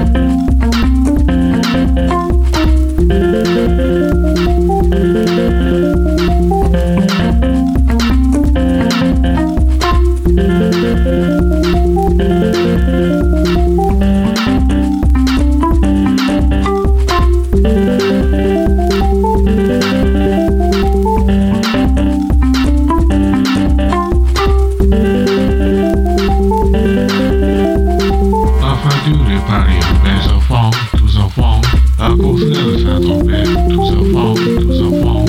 Música séparés, mes enfants, tous enfants, à cause de sa trompette, tous enfants, tous enfants.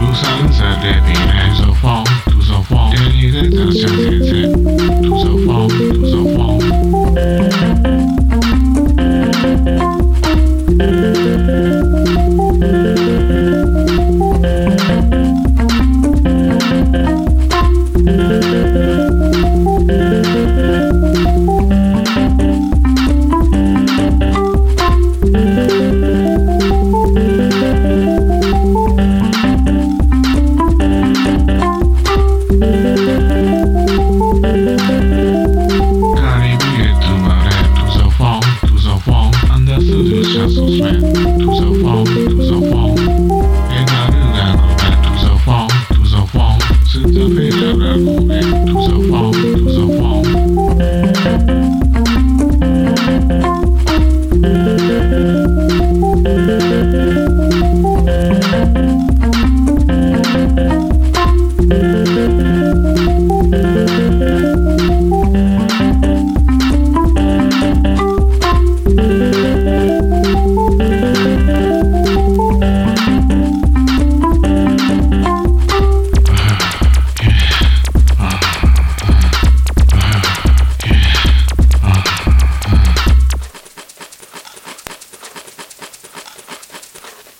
Nous sommes un dernier, les enfants, tous enfants, dernière intention. lose your muscles, man. I'm so far.